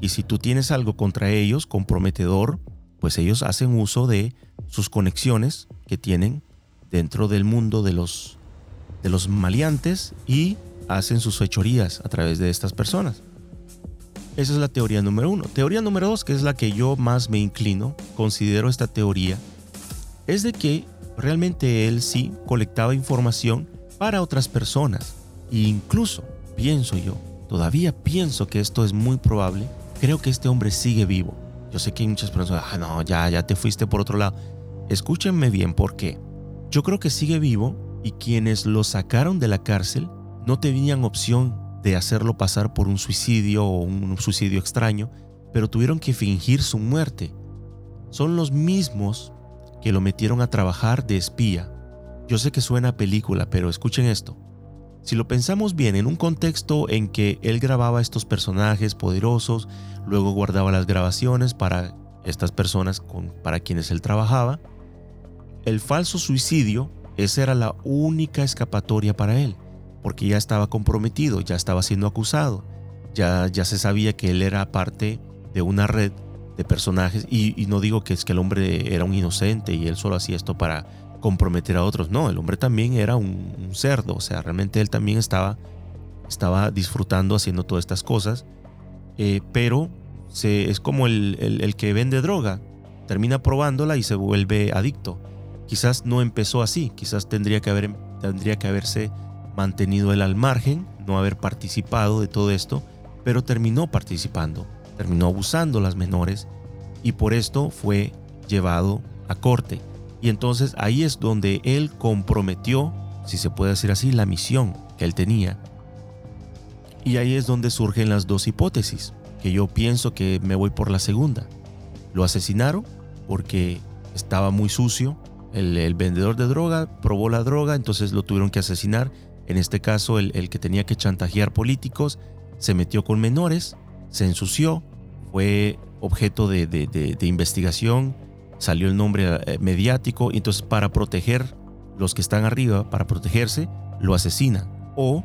Y si tú tienes algo contra ellos comprometedor, pues ellos hacen uso de sus conexiones que tienen dentro del mundo de los, de los maleantes y hacen sus fechorías a través de estas personas. Esa es la teoría número uno. Teoría número dos, que es la que yo más me inclino, considero esta teoría, es de que realmente él sí colectaba información para otras personas. E incluso, pienso yo, todavía pienso que esto es muy probable, creo que este hombre sigue vivo. Yo sé que hay muchas personas, ah, no, ya, ya te fuiste por otro lado. Escúchenme bien, ¿por qué? Yo creo que sigue vivo y quienes lo sacaron de la cárcel no tenían opción de hacerlo pasar por un suicidio o un suicidio extraño, pero tuvieron que fingir su muerte. Son los mismos que lo metieron a trabajar de espía. Yo sé que suena a película, pero escuchen esto. Si lo pensamos bien, en un contexto en que él grababa estos personajes poderosos, luego guardaba las grabaciones para estas personas para quienes él trabajaba, el falso suicidio, esa era la única escapatoria para él, porque ya estaba comprometido, ya estaba siendo acusado, ya, ya se sabía que él era parte de una red de personajes, y, no digo que es que el hombre era un inocente y él solo hacía esto para comprometer a otros. No, el hombre también era un, cerdo, o sea, realmente él también estaba, estaba disfrutando haciendo todas estas cosas, eh, pero es como el, el, que vende droga, termina probándola y se vuelve adicto. Quizás no empezó así, quizás tendría que, haber, tendría que haberse mantenido él al margen, no haber participado de todo esto, pero terminó participando, terminó abusando las menores y por esto fue llevado a corte. Y entonces ahí es donde él comprometió, si se puede decir así, la misión que él tenía. Y ahí es donde surgen las dos hipótesis, que yo pienso que me voy por la segunda. Lo asesinaron porque estaba muy sucio. El, vendedor de droga probó la droga, entonces lo tuvieron que asesinar. En este caso, el, que tenía que chantajear políticos se metió con menores, se ensució, fue objeto de, investigación, salió el nombre eh, mediático, y entonces para proteger los que están arriba, para protegerse, lo asesinan. O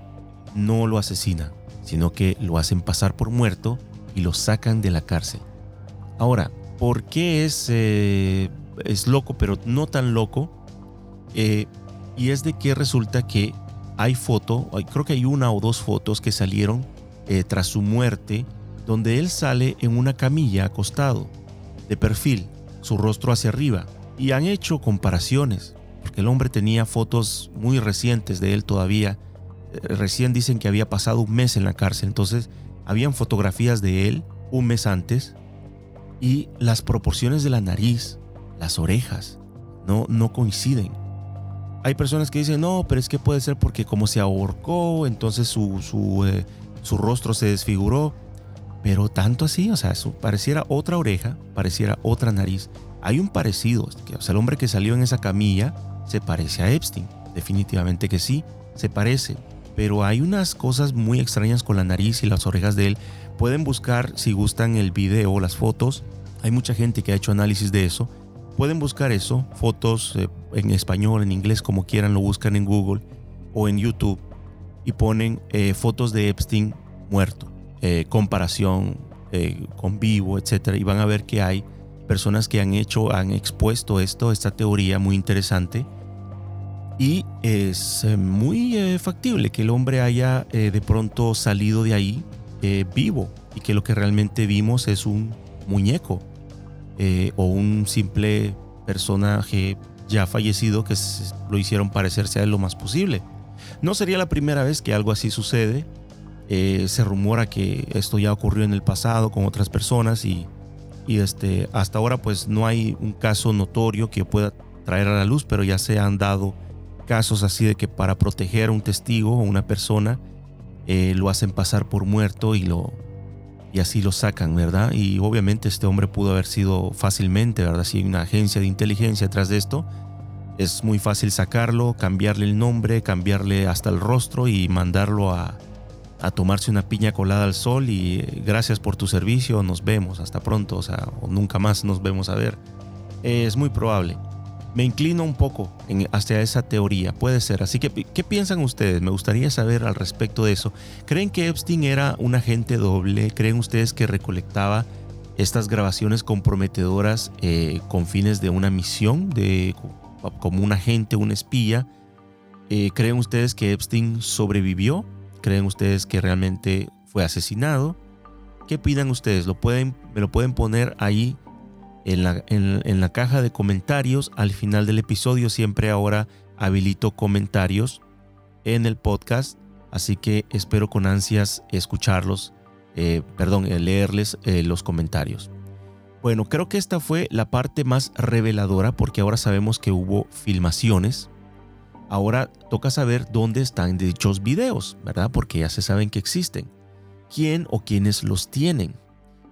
no lo asesinan, sino que lo hacen pasar por muerto y lo sacan de la cárcel. Ahora, ¿por qué es, eh, es loco, pero no tan loco? Eh, y es de que resulta que hay foto, creo que hay una o dos fotos que salieron eh, tras su muerte, donde él sale en una camilla acostado, de perfil, su rostro hacia arriba, y han hecho comparaciones, porque el hombre tenía fotos muy recientes de él todavía, recién dicen que había pasado un mes en la cárcel, entonces habían fotografías de él un mes antes y las proporciones de la nariz, las orejas, no, no coinciden. Hay personas que dicen, no, pero es que puede ser porque como se ahorcó, entonces su, su, eh, su rostro se desfiguró. Pero tanto así, o sea, eso pareciera otra oreja, pareciera otra nariz. Hay un parecido, o sea, el hombre que salió en esa camilla se parece a Epstein, definitivamente que sí, se parece pero hay unas cosas muy extrañas con la nariz y las orejas de él. Pueden buscar, si gustan, el video o las fotos. Hay mucha gente que ha hecho análisis de eso. Pueden buscar eso, fotos eh, en español, en inglés, como quieran, lo buscan en Google o en YouTube y ponen eh, fotos de Epstein muerto, eh, comparación con vivo, etc. Y van a ver que hay personas que han hecho, han expuesto esto, esta teoría muy interesante y es muy factible que el hombre haya de pronto salido de ahí vivo y que lo que realmente vimos es un muñeco o un simple personaje ya fallecido que lo hicieron parecerse a él lo más posible. No sería la primera vez que algo así sucede. se rumora que esto ya ocurrió en el pasado con otras personas y, y este, hasta ahora pues no hay un caso notorio que pueda traer a la luz, pero ya se han dado casos así de que para proteger a un testigo o una persona eh, lo hacen pasar por muerto y lo y así lo sacan, ¿verdad? Y obviamente este hombre pudo haber sido fácilmente, ¿verdad? Si hay una agencia de inteligencia detrás de esto, es muy fácil sacarlo, cambiarle el nombre, cambiarle hasta el rostro y mandarlo a, a tomarse una piña colada al sol y eh, gracias por tu servicio, nos vemos, hasta pronto, o sea, o nunca más nos vemos a ver. es muy probable me inclino un poco hacia esa teoría, puede ser. Así que, ¿qué piensan ustedes? Me gustaría saber al respecto de eso. ¿Creen que Epstein era un agente doble? ¿Creen ustedes que recolectaba estas grabaciones comprometedoras eh, con fines de una misión, de, como un agente, un espía? Eh, ¿Creen ustedes que Epstein sobrevivió? ¿Creen ustedes que realmente fue asesinado? ¿Qué pidan ustedes? ¿Lo pueden, me lo pueden poner ahí en la, en, la caja de comentarios. Al final del episodio siempre ahora habilito comentarios en el podcast. Así que espero con ansias escucharlos, eh, perdón, eh, leerles eh, los comentarios. Bueno, creo que esta fue la parte más reveladora porque ahora sabemos que hubo filmaciones. Ahora toca saber dónde están dichos videos, ¿verdad? Porque ya se saben que existen. ¿Quién o quiénes los tienen?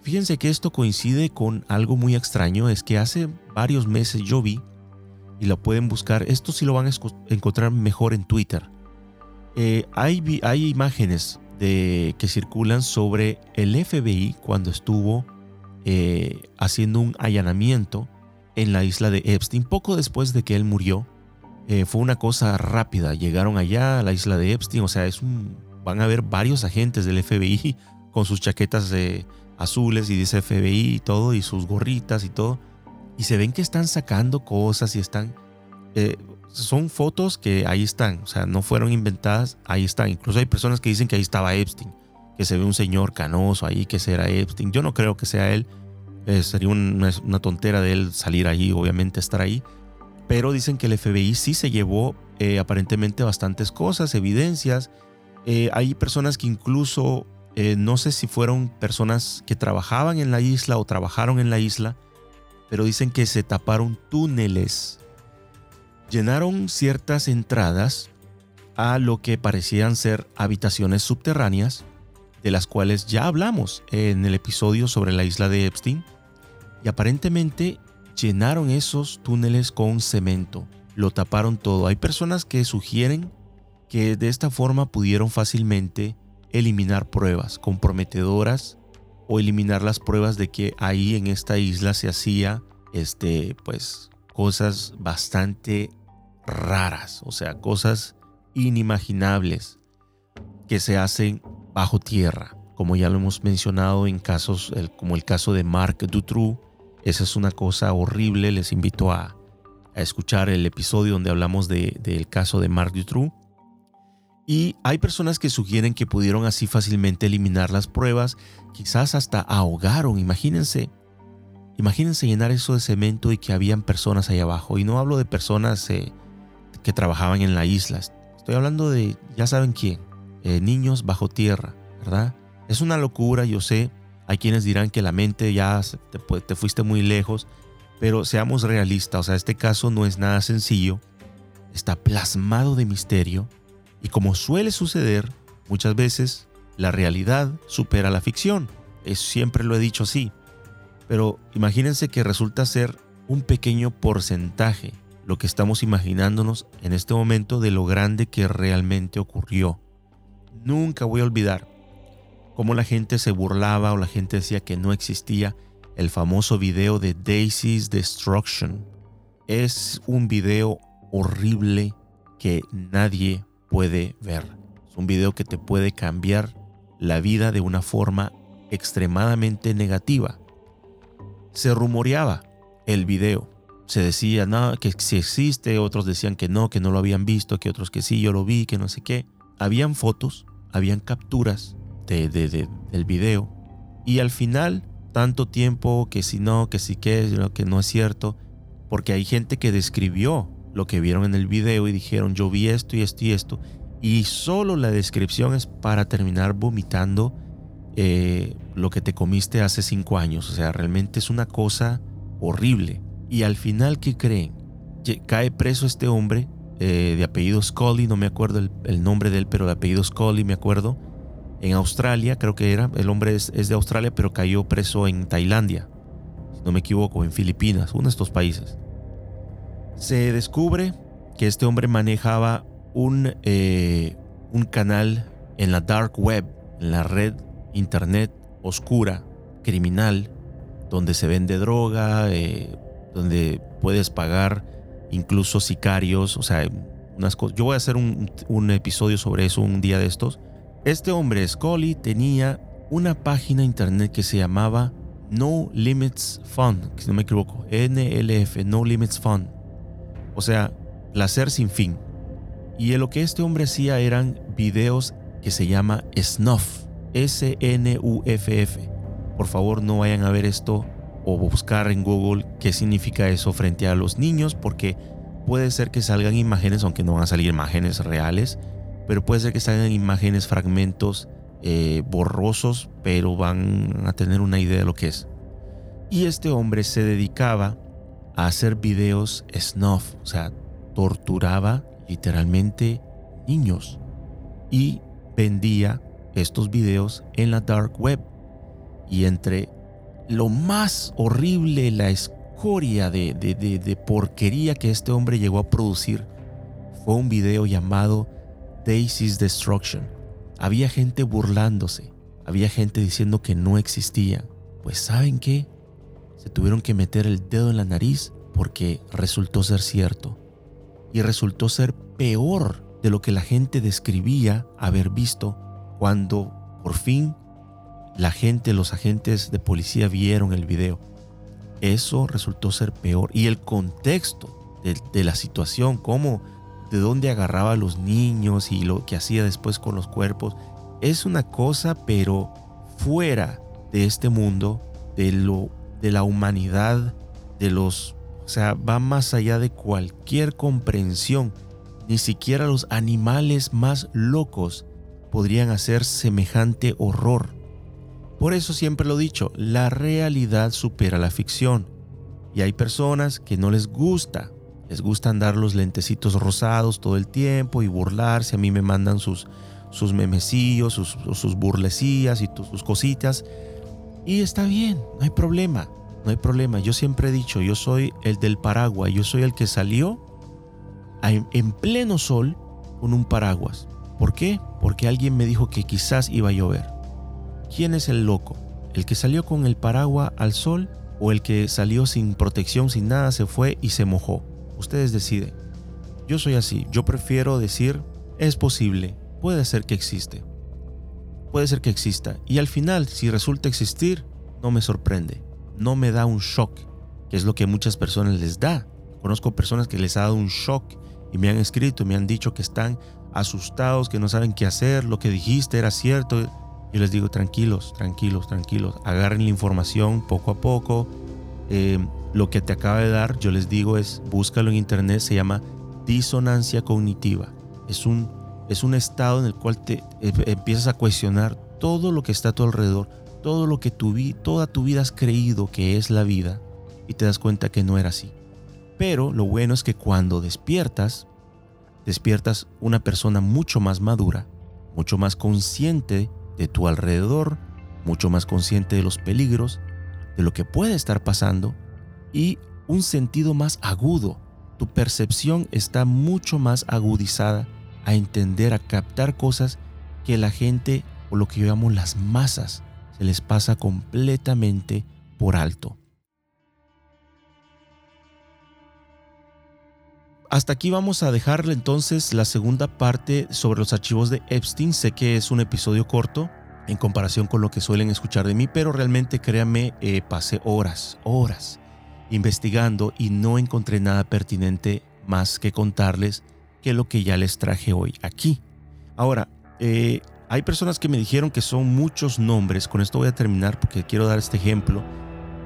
Fíjense que esto coincide con algo muy extraño, es que hace varios meses yo vi, y lo pueden buscar, esto sí lo van a encontrar mejor en Twitter. Eh, hay, imágenes de, que circulan sobre el FBI cuando estuvo eh, haciendo un allanamiento en la isla de Epstein, poco después de que él murió. Eh, fue una cosa rápida, llegaron allá a la isla de Epstein, o sea, van a ver varios agentes del FBI con sus chaquetas de azules y dice FBI y todo, y sus gorritas y todo. Y se ven que están sacando cosas y están... Eh, son fotos que ahí están, o sea, no fueron inventadas, ahí están. Incluso hay personas que dicen que ahí estaba Epstein, que se ve un señor canoso ahí, que será Epstein. Yo no creo que sea él, eh, sería una, tontera de él salir ahí, obviamente estar ahí. Pero dicen que el FBI sí se llevó eh, aparentemente bastantes cosas, evidencias. hay personas que incluso eh, no sé si fueron personas que trabajaban en la isla o trabajaron en la isla, pero dicen que se taparon túneles. Llenaron ciertas entradas a lo que parecían ser habitaciones subterráneas, de las cuales ya hablamos en el episodio sobre la isla de Epstein. Y aparentemente llenaron esos túneles con cemento, lo taparon todo. Hay personas que sugieren que de esta forma pudieron fácilmente eliminar pruebas comprometedoras o eliminar las pruebas de que ahí en esta isla se hacía este pues cosas bastante raras, o sea, cosas inimaginables que se hacen bajo tierra, como ya lo hemos mencionado en casos como el caso de Marc Dutroux. Esa es una cosa horrible, les invito a, escuchar el episodio donde hablamos del caso de Marc Dutroux. Y hay personas que sugieren que pudieron así fácilmente eliminar las pruebas, quizás hasta ahogaron, imagínense. Imagínense llenar eso de cemento y que habían personas ahí abajo. Y no hablo de personas eh, que trabajaban en la isla. Estoy hablando de, ya saben quién, eh, niños bajo tierra, ¿verdad? Es una locura, yo sé. Hay quienes dirán que la mente ya te, te fuiste muy lejos, pero seamos realistas, o sea, este caso no es nada sencillo. Está plasmado de misterio y como suele suceder, muchas veces la realidad supera la ficción. Es, siempre lo he dicho así. Pero imagínense que resulta ser un pequeño porcentaje lo que estamos imaginándonos en este momento de lo grande que realmente ocurrió. Nunca voy a olvidar cómo la gente se burlaba o la gente decía que no existía el famoso video de Daisy's Destruction. Es un video horrible que nadie puede ver. Es un video que te puede cambiar la vida de una forma extremadamente negativa. Se rumoreaba el video. Se decía no, que si existe, otros decían que no, que no lo habían visto, que otros que sí, yo lo vi, que no sé qué. Habían fotos, habían capturas de, del video. Y al final, tanto tiempo que si no, que si que, que no es cierto, porque hay gente que describió lo que vieron en el video y dijeron yo vi esto y esto y esto. Y solo la descripción es para terminar vomitando eh, lo que te comiste hace cinco años. O sea, realmente es una cosa horrible. Y al final, ¿qué creen? Cae preso este hombre eh, de apellido Scully, no me acuerdo el, nombre de él, pero de apellido Scully me acuerdo. En Australia, creo que era. El hombre es, es de Australia, pero cayó preso en Tailandia. Si no me equivoco, en Filipinas, uno de estos países. Se descubre que este hombre manejaba un, eh, un canal en la dark web, en la red internet oscura, criminal, donde se vende droga, eh, donde puedes pagar incluso sicarios, o sea, unas cosas. Yo voy a hacer un, un, episodio sobre eso un día de estos. Este hombre, Scully, tenía una página internet que se llamaba No Limits Fund, si no me equivoco, NLF, No Limits Fund o sea, placer sin fin. Y lo que este hombre hacía eran videos que se llama snuff, S-N-U-F-F. Por favor, no vayan a ver esto o buscar en Google qué significa eso frente a los niños, porque puede ser que salgan imágenes, aunque no van a salir imágenes reales, pero puede ser que salgan imágenes, fragmentos eh, borrosos, pero van a tener una idea de lo que es. Y este hombre se dedicaba a hacer videos snuff, o sea, torturaba literalmente niños y vendía estos videos en la dark web. Y entre lo más horrible, la escoria de, de, porquería que este hombre llegó a producir, fue un video llamado Daisy's Destruction. Había gente burlándose, había gente diciendo que no existía. Pues ¿saben qué? Se tuvieron que meter el dedo en la nariz porque resultó ser cierto. Y resultó ser peor de lo que la gente describía haber visto cuando por fin la gente, los agentes de policía vieron el video. Eso resultó ser peor. Y el contexto de, la situación, cómo, de dónde agarraba a los niños y lo que hacía después con los cuerpos, es una cosa, pero fuera de este mundo, de lo de la humanidad, de los... O sea, va más allá de cualquier comprensión. Ni siquiera los animales más locos podrían hacer semejante horror. Por eso siempre lo he dicho, la realidad supera la ficción. Y hay personas que no les gusta, les gusta andar los lentecitos rosados todo el tiempo y burlarse. A mí me mandan sus, sus memecillos, sus, sus burlecías y sus cositas. Y está bien, no hay problema. No hay problema. Yo siempre he dicho, yo soy el del paraguas. Yo soy el que salió en pleno sol con un paraguas. ¿Por qué? Porque alguien me dijo que quizás iba a llover. ¿Quién es el loco? ¿El que salió con el paraguas al sol o el que salió sin protección, sin nada, se fue y se mojó? Ustedes deciden. Yo soy así. Yo prefiero decir, es posible, puede ser que existe. Puede ser que exista. Y al final, si resulta existir, no me sorprende. No me da un shock, que es lo que muchas personas les da. Conozco personas que les ha dado un shock y me han escrito, me han dicho que están asustados, que no saben qué hacer, lo que dijiste era cierto. Yo les digo, tranquilos, tranquilos, tranquilos, agarren la información poco a poco. Eh, lo que te acaba de dar, yo les digo, es búscalo en internet, se llama disonancia cognitiva. Es un, es un estado en el cual te eh, empiezas a cuestionar todo lo que está a tu alrededor, todo lo que tu, toda tu vida has creído que es la vida y te das cuenta que no era así. Pero lo bueno es que cuando despiertas, despiertas una persona mucho más madura, mucho más consciente de tu alrededor, mucho más consciente de los peligros, de lo que puede estar pasando y un sentido más agudo. Tu percepción está mucho más agudizada a entender, a captar cosas que la gente o lo que yo llamo las masas se les pasa completamente por alto. Hasta aquí vamos a dejarle entonces la segunda parte sobre los archivos de Epstein. Sé que es un episodio corto en comparación con lo que suelen escuchar de mí, pero realmente créanme, eh, pasé horas, horas investigando y no encontré nada pertinente más que contarles que lo que ya les traje hoy aquí. Ahora, eh, hay personas que me dijeron que son muchos nombres, con esto voy a terminar porque quiero dar este ejemplo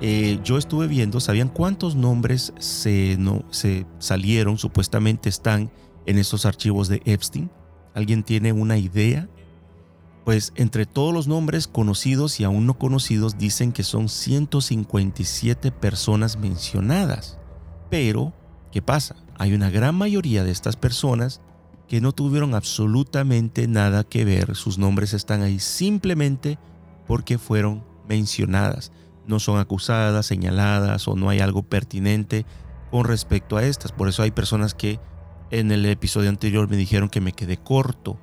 eh, yo estuve viendo, ¿sabían cuántos nombres se, no, se salieron, supuestamente están en estos archivos de Epstein? ¿Alguien tiene una idea? Pues entre todos los nombres conocidos y aún no conocidos dicen que son 157 personas mencionadas. Pero, ¿qué pasa? Hay una gran mayoría de estas personas que no tuvieron absolutamente nada que ver. Sus nombres están ahí simplemente porque fueron mencionadas no son acusadas, señaladas o no hay algo pertinente con respecto a estas. Por eso hay personas que en el episodio anterior me dijeron que me quedé corto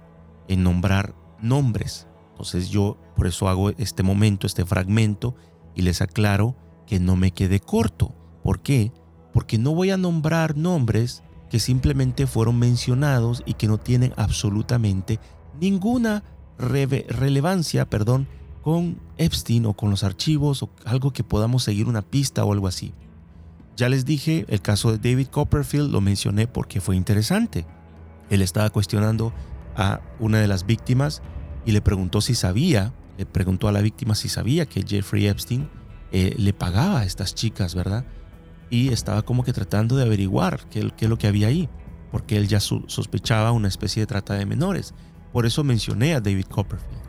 en nombrar nombres. Entonces yo por eso hago este momento, este fragmento y les aclaro que no me quedé corto. ¿Por qué? Porque no voy a nombrar nombres que simplemente fueron mencionados y que no tienen absolutamente ninguna relevancia, perdón, con Epstein o con los archivos o algo que podamos seguir una pista o algo así. Ya les dije, el caso de David Copperfield lo mencioné porque fue interesante. Él estaba cuestionando a una de las víctimas y le preguntó si sabía, le preguntó a la víctima si sabía que Jeffrey Epstein eh, le pagaba a estas chicas, ¿verdad? Y estaba como que tratando de averiguar qué, qué es lo que había ahí, porque él ya sospechaba una especie de trata de menores. Por eso mencioné a David Copperfield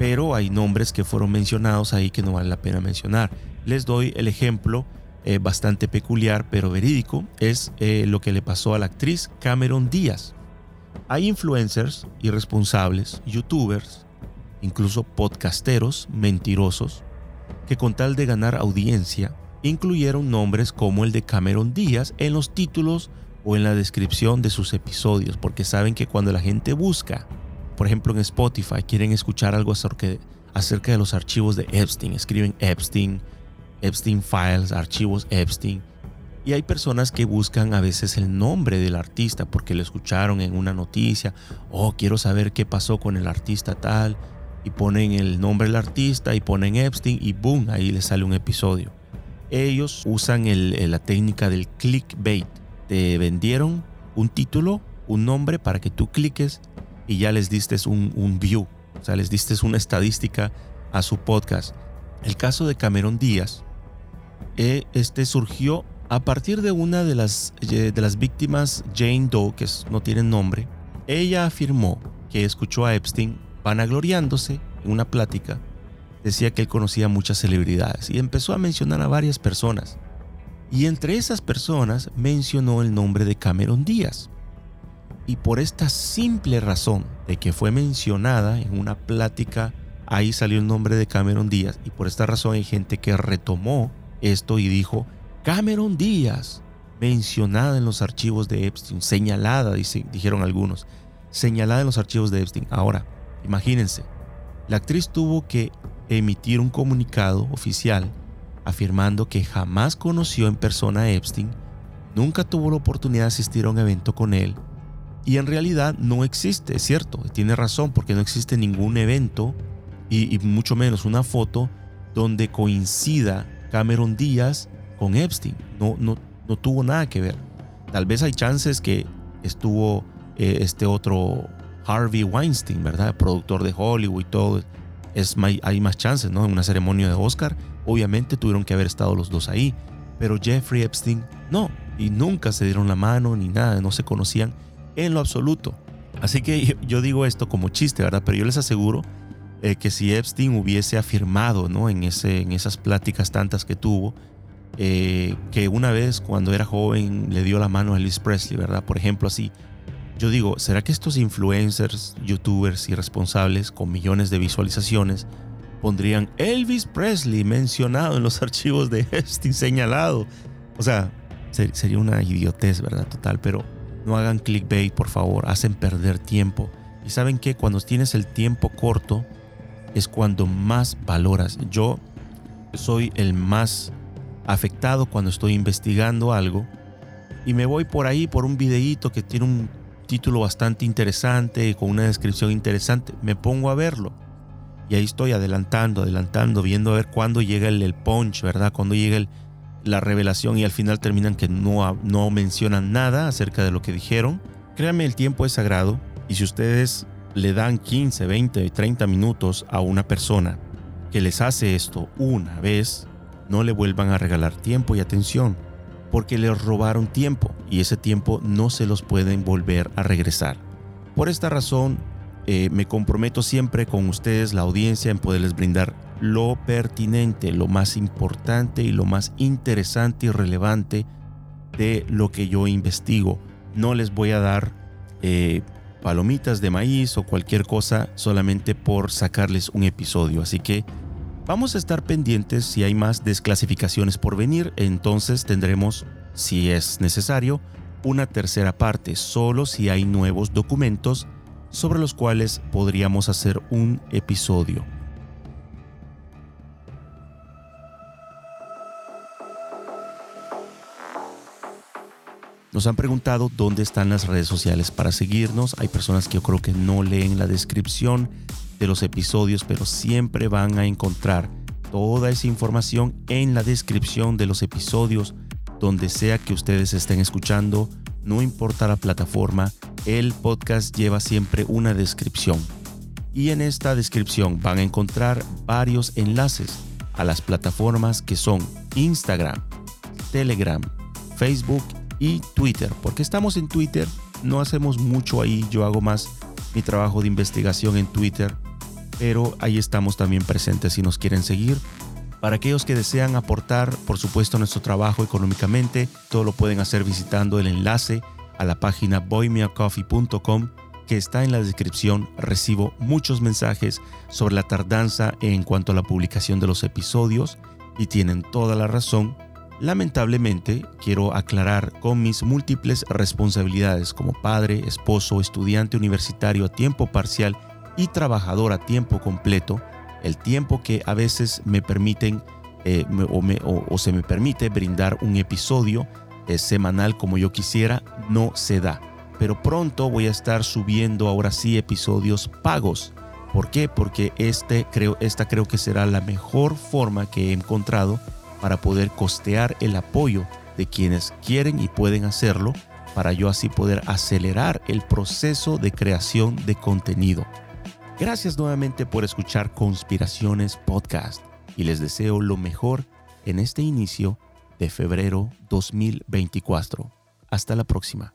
pero hay nombres que fueron mencionados ahí que no vale la pena mencionar. Les doy el ejemplo eh, bastante peculiar pero verídico, es eh, lo que le pasó a la actriz Cameron Díaz. Hay influencers irresponsables, youtubers, incluso podcasteros mentirosos, que con tal de ganar audiencia, incluyeron nombres como el de Cameron Díaz en los títulos o en la descripción de sus episodios, porque saben que cuando la gente busca por ejemplo, en Spotify quieren escuchar algo acerca de los archivos de Epstein. Escriben Epstein, Epstein Files, archivos Epstein. Y hay personas que buscan a veces el nombre del artista porque lo escucharon en una noticia. Oh, quiero saber qué pasó con el artista tal. Y ponen el nombre del artista y ponen Epstein y boom, ahí les sale un episodio. Ellos usan la técnica del clickbait. Te vendieron un título, un nombre para que tú cliques y ya les diste un, view, o sea, les diste una estadística a su podcast. El caso de Cameron Díaz, eh, este surgió a partir de una de las, eh, de las víctimas, Jane Doe, que no tiene nombre. Ella afirmó que escuchó a Epstein vanagloriándose en una plática. Decía que él conocía muchas celebridades y empezó a mencionar a varias personas. Y entre esas personas mencionó el nombre de Cameron Díaz. Y por esta simple razón de que fue mencionada en una plática, ahí salió el nombre de Cameron Díaz. Y por esta razón hay gente que retomó esto y dijo, Cameron Díaz, mencionada en los archivos de Epstein, señalada, dijeron algunos, señalada en los archivos de Epstein. Ahora, imagínense, la actriz tuvo que emitir un comunicado oficial afirmando que jamás conoció en persona a Epstein, nunca tuvo la oportunidad de asistir a un evento con él y en realidad no existe, es cierto, tiene razón porque no existe ningún evento y, mucho menos una foto donde coincida Cameron Díaz con Epstein. No, no, no tuvo nada que ver. Tal vez hay chances que estuvo eh, este otro Harvey Weinstein, ¿verdad? Productor de Hollywood y todo. Es, hay más chances, ¿no? En una ceremonia de Oscar, obviamente tuvieron que haber estado los dos ahí. Pero Jeffrey Epstein, no. Y nunca se dieron la mano ni nada, no se conocían en lo absoluto. Así que yo digo esto como chiste, ¿verdad? Pero yo les aseguro eh, que si Epstein hubiese afirmado, ¿no? En, ese, en esas pláticas tantas que tuvo, eh, que una vez cuando era joven le dio la mano a Elvis Presley, ¿verdad? Por ejemplo, así. Yo digo, ¿será que estos influencers, youtubers irresponsables con millones de visualizaciones pondrían Elvis Presley mencionado en los archivos de Epstein señalado? O sea, sería una idiotez, ¿verdad? Total, pero no hagan clickbait, por favor, hacen perder tiempo. Y saben que cuando tienes el tiempo corto es cuando más valoras. Yo soy el más afectado cuando estoy investigando algo y me voy por ahí por un videíto que tiene un título bastante interesante con una descripción interesante, me pongo a verlo. Y ahí estoy adelantando, adelantando, viendo a ver cuándo llega el, punch, ¿verdad? Cuando llega la revelación y al final terminan que no, no mencionan nada acerca de lo que dijeron. Créanme, el tiempo es sagrado y si ustedes le dan 15, 20, 30 minutos a una persona que les hace esto una vez, no le vuelvan a regalar tiempo y atención, porque les robaron tiempo y ese tiempo no se los pueden volver a regresar. Por esta razón, eh, me comprometo siempre con ustedes, la audiencia, en poderles brindar lo pertinente, lo más importante y lo más interesante y relevante de lo que yo investigo. No les voy a dar eh, palomitas de maíz o cualquier cosa solamente por sacarles un episodio. Así que Vamos a estar pendientes si hay más desclasificaciones por venir, entonces tendremos, si es necesario, una tercera parte, solo si hay nuevos documentos sobre los cuales podríamos hacer un episodio. Nos han preguntado dónde están las redes sociales para seguirnos. Hay personas que yo creo que no leen la descripción de los episodios, pero siempre van a encontrar toda esa información en la descripción de los episodios, donde sea que ustedes estén escuchando, no importa la plataforma, el podcast lleva siempre una descripción. Y en esta descripción van a encontrar varios enlaces a las plataformas que son Instagram, Telegram, Facebook y Twitter. Porque estamos en Twitter, no hacemos mucho ahí, yo hago más mi trabajo de investigación en Twitter pero ahí estamos también presentes si nos quieren seguir. Para aquellos que desean aportar, por supuesto, nuestro trabajo económicamente, todo lo pueden hacer visitando el enlace a la página boymeacoffee.com que está en la descripción. Recibo muchos mensajes sobre la tardanza en cuanto a la publicación de los episodios y tienen toda la razón. Lamentablemente, quiero aclarar con mis múltiples responsabilidades como padre, esposo, estudiante universitario a tiempo parcial y trabajador a tiempo completo, el tiempo que a veces me permiten eh, o, se me permite brindar un episodio eh, semanal como yo quisiera, no se da. Pero pronto voy a estar subiendo ahora sí episodios pagos. ¿Por qué? Porque este creo, esta creo que será la mejor forma que he encontrado para poder costear el apoyo de quienes quieren y pueden hacerlo, para yo así poder acelerar el proceso de creación de contenido. Gracias nuevamente por escuchar Conspiraciones Podcast y les deseo lo mejor en este inicio de febrero 2024. Hasta la próxima.